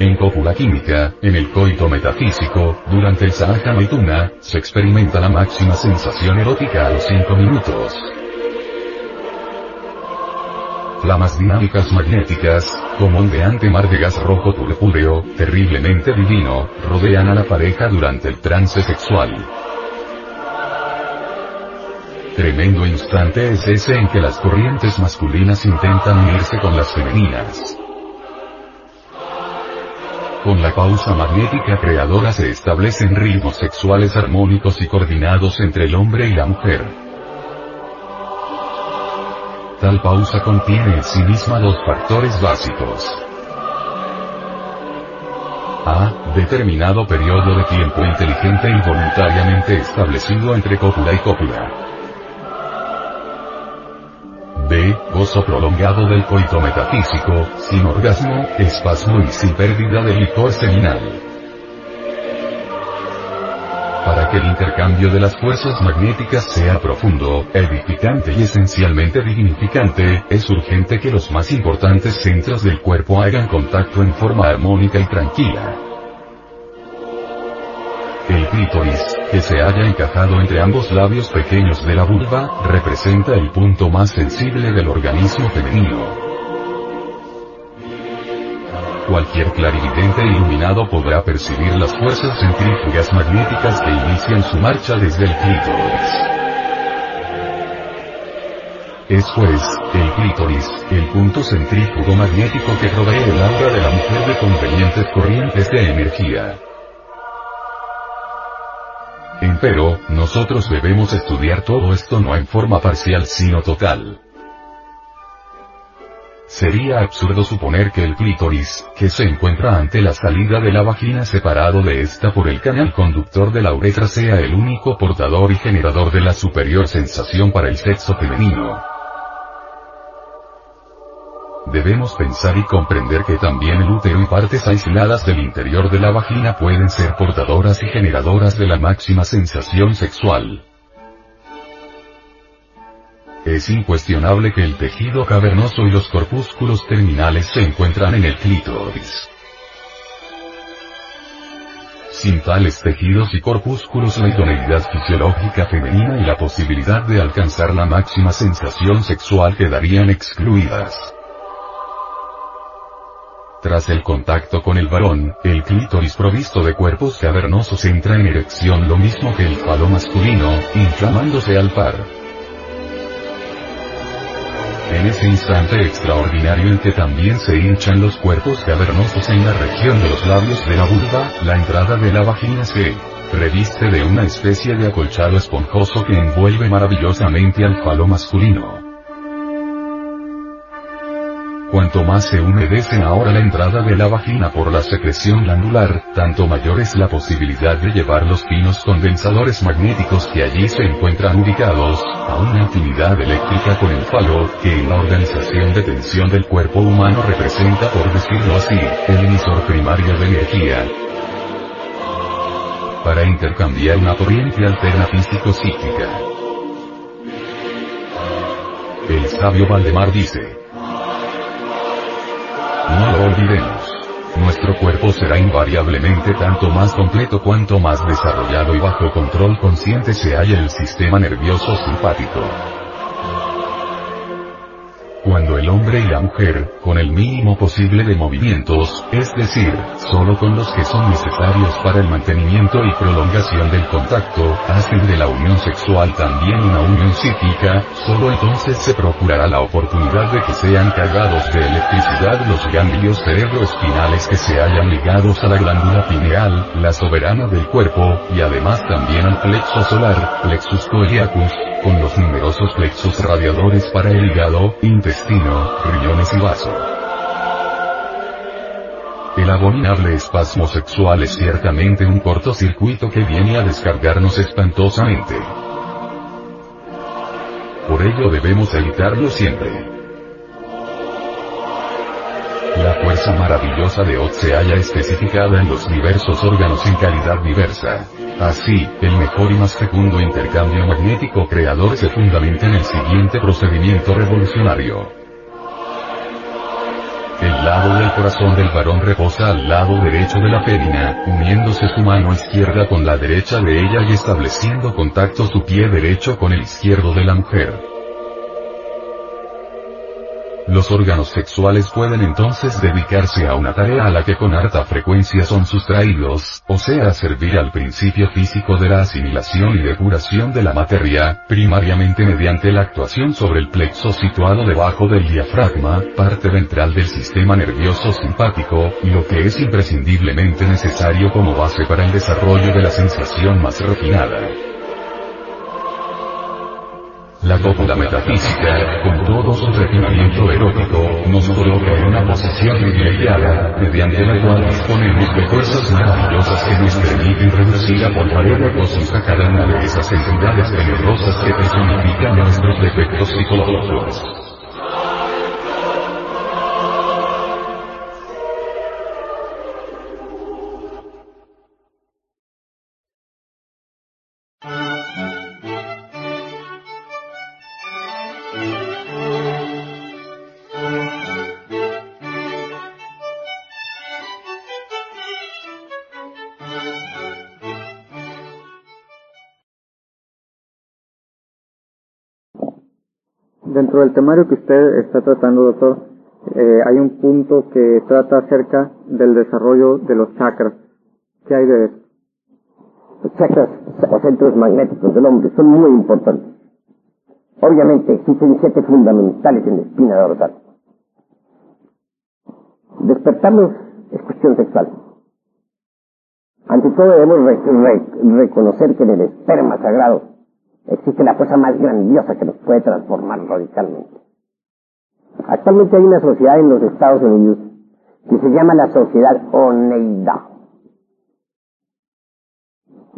En cópula química, en el coito metafísico, durante el Sahaja Metuna, se experimenta la máxima sensación erótica a los 5 minutos. Flamas dinámicas magnéticas, como ondeante mar de gas rojo purpúreo, terriblemente divino, rodean a la pareja durante el trance sexual. Tremendo instante es ese en que las corrientes masculinas intentan unirse con las femeninas. Con la pausa magnética creadora se establecen ritmos sexuales armónicos y coordinados entre el hombre y la mujer. Tal pausa contiene en sí misma dos factores básicos. A. Determinado periodo de tiempo inteligente y voluntariamente establecido entre cópula y cópula. Prolongado del coito metafísico, sin orgasmo, espasmo y sin pérdida del licor seminal. Para que el intercambio de las fuerzas magnéticas sea profundo, edificante y esencialmente dignificante, es urgente que los más importantes centros del cuerpo hagan contacto en forma armónica y tranquila. El clítoris, que se haya encajado entre ambos labios pequeños de la vulva, representa el punto más sensible del organismo femenino. Cualquier clarividente iluminado podrá percibir las fuerzas centrífugas magnéticas que inician su marcha desde el clítoris. Es pues, el clítoris, el punto centrífugo magnético que provee el aura de la mujer de convenientes corrientes de energía. Empero, nosotros debemos estudiar todo esto no en forma parcial sino total. Sería absurdo suponer que el clítoris, que se encuentra ante la salida de la vagina separado de esta por el canal conductor de la uretra sea el único portador y generador de la superior sensación para el sexo femenino. Debemos pensar y comprender que también el útero y partes aisladas del interior de la vagina pueden ser portadoras y generadoras de la máxima sensación sexual. Es incuestionable que el tejido cavernoso y los corpúsculos terminales se encuentran en el clítoris. Sin tales tejidos y corpúsculos la idoneidad fisiológica femenina y la posibilidad de alcanzar la máxima sensación sexual quedarían excluidas. Tras el contacto con el varón, el clítoris provisto de cuerpos cavernosos entra en erección lo mismo que el falo masculino, inflamándose al par. En ese instante extraordinario en que también se hinchan los cuerpos cavernosos en la región de los labios de la vulva, la entrada de la vagina se reviste de una especie de acolchado esponjoso que envuelve maravillosamente al falo masculino. Cuanto más se humedece ahora la entrada de la vagina por la secreción glandular, tanto mayor es la posibilidad de llevar los finos condensadores magnéticos que allí se encuentran ubicados, a una afinidad eléctrica con el falo, que en la organización de tensión del cuerpo humano representa por decirlo así, el emisor primario de energía. Para intercambiar una corriente alterna físico-psíquica. El sabio Valdemar dice, no lo olvidemos. Nuestro cuerpo será invariablemente tanto más completo cuanto más desarrollado y bajo control consciente se halla el sistema nervioso simpático. Cuando el hombre y la mujer, con el mínimo posible de movimientos, es decir, solo con los que son necesarios para el mantenimiento y prolongación del contacto, hacen de la unión sexual también una unión psíquica, solo entonces se procurará la oportunidad de que sean cargados de electricidad los ganglios cerebroespinales que se hayan ligados a la glándula pineal, la soberana del cuerpo, y además también al plexo solar, plexus coeliacus, con los numerosos plexos radiadores para el hígado, intestino, riñones y vaso. El abominable espasmo sexual es ciertamente un cortocircuito que viene a descargarnos espantosamente. Por ello debemos evitarlo siempre. La fuerza maravillosa de Oz se halla especificada en los diversos órganos en calidad diversa. Así, el mejor y más fecundo intercambio magnético creador se fundamenta en el siguiente procedimiento revolucionario. El lado del corazón del varón reposa al lado derecho de la fémina, uniéndose su mano izquierda con la derecha de ella y estableciendo contacto su pie derecho con el izquierdo de la mujer. Los órganos sexuales pueden entonces dedicarse a una tarea a la que con harta frecuencia son sustraídos, o sea servir al principio físico de la asimilación y depuración de la materia, primariamente mediante la actuación sobre el plexo situado debajo del diafragma, parte ventral del sistema nervioso simpático, lo que es imprescindiblemente necesario como base para el desarrollo de la sensación más refinada. La cópula metafísica, con todo su refinamiento erótico, nos coloca en una posición privilegiada, mediante la cual disponemos de fuerzas maravillosas que nos permiten reducir a polvareda cósmica cada una de esas entidades tenebrosas que personifican nuestros defectos psicológicos. Dentro del temario que usted está tratando, doctor, eh, hay un punto que trata acerca del desarrollo de los chakras. ¿Qué hay de eso? Los chakras o centros magnéticos del hombre son muy importantes. Obviamente existen siete fundamentales en la espina dorsal. Despertarlos es cuestión sexual. Ante todo debemos reconocer que en el esperma sagrado existe la cosa más grandiosa que nos puede transformar radicalmente. Actualmente hay una sociedad en los Estados Unidos que se llama la Sociedad Oneida.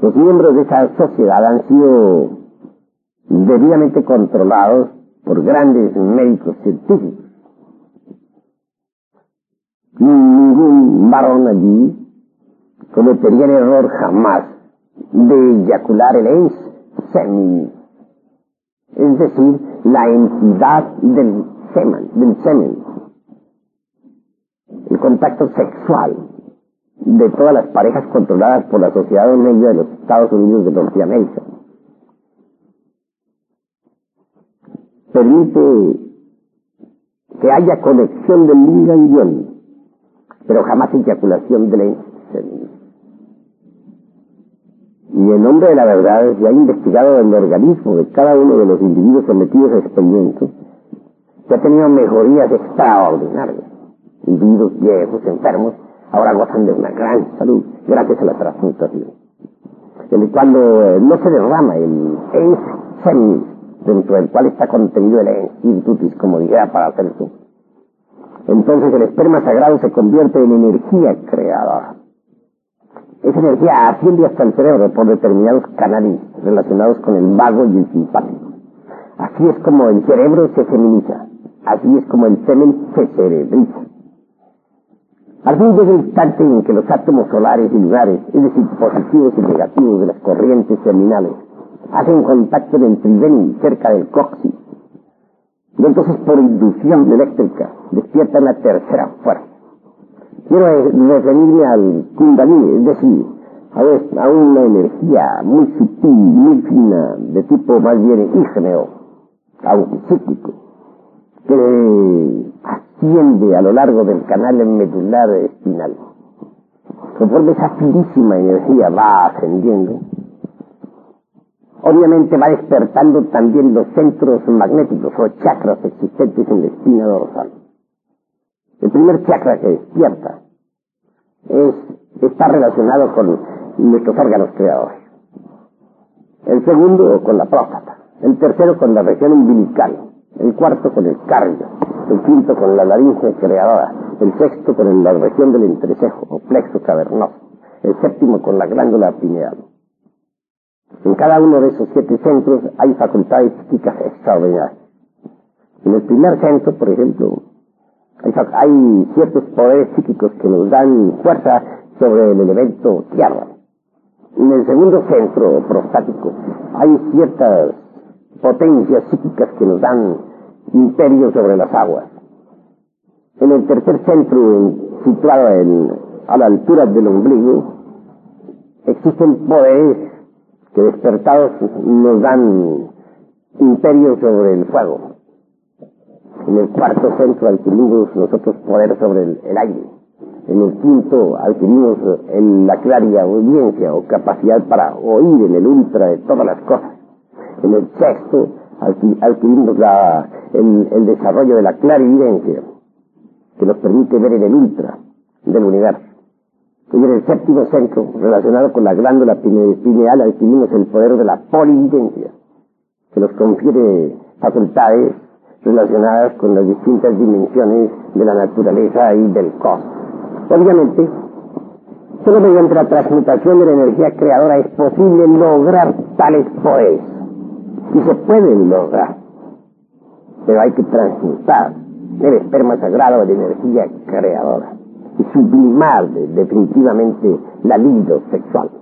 Los miembros de esa sociedad han sido debidamente controlados por grandes médicos científicos. Ningún varón allí cometería el error jamás de eyacular el ENS semen, es decir, la entidad del semen, del semen, el contacto sexual de todas las parejas controladas por la Sociedad Medio de los Estados Unidos de Norteamérica. Permite que haya conexión del y pero jamás eyaculación del semen. Y en nombre de la verdad se ha investigado el organismo de cada uno de los individuos sometidos a experimentos que ha tenido mejorías extraordinarias. Individuos viejos, enfermos, ahora gozan de una gran salud gracias a la transmutación. Cuando eh, no se derrama el ens dentro del cual está contenido el ens como dijera para entonces el esperma sagrado se convierte en energía creadora. Esa energía asciende hasta el cerebro por determinados canales relacionados con el vago y el simpático. Así es como el cerebro se feminiza. Así es como el semen se cerebriza. Al fin llega el instante en que los átomos solares y lunares, es decir, positivos y negativos de las corrientes terminales, hacen contacto en el tridén cerca del coxis. Y entonces por inducción eléctrica despiertan la tercera fuerza Quiero referirme al kundalini, es decir, a, una energía muy sutil, muy fina, de tipo más bien ígneo, psíquico, que asciende a lo largo del canal medular espinal. Conforme esa finísima energía va ascendiendo, obviamente va despertando también los centros magnéticos o chakras existentes en la espina dorsal. El primer chakra que despierta es, está relacionado con nuestros órganos creadores. El segundo con la próstata. El tercero con la región umbilical. El cuarto con el cardio. El quinto con la laringe creadora. El sexto con la región del entrecejo o plexo cavernoso. El séptimo con la glándula pineal. En cada uno de esos siete centros hay facultades psíquicas extraordinarias. En el primer centro, por ejemplo, hay, ciertos poderes psíquicos que nos dan fuerza sobre el elemento tierra. En el segundo centro prostático hay ciertas potencias psíquicas que nos dan imperio sobre las aguas. En el tercer centro, situado a la altura del ombligo, existen poderes que despertados nos dan imperio sobre el fuego. En el cuarto centro adquirimos nosotros poder sobre el, aire. En el quinto adquirimos la claria audiencia o capacidad para oír en el ultra de todas las cosas. En el sexto adquirimos el, desarrollo de la clarividencia que nos permite ver en el ultra del universo. Y en el séptimo centro, relacionado con la glándula pineal, adquirimos el poder de la polividencia, que nos confiere facultades relacionadas con las distintas dimensiones de la naturaleza y del cosmos. Obviamente, solo mediante la transmutación de la energía creadora es posible lograr tales poderes. Y se pueden lograr, pero hay que transmutar el esperma sagrado de energía creadora y sublimar definitivamente la libido sexual.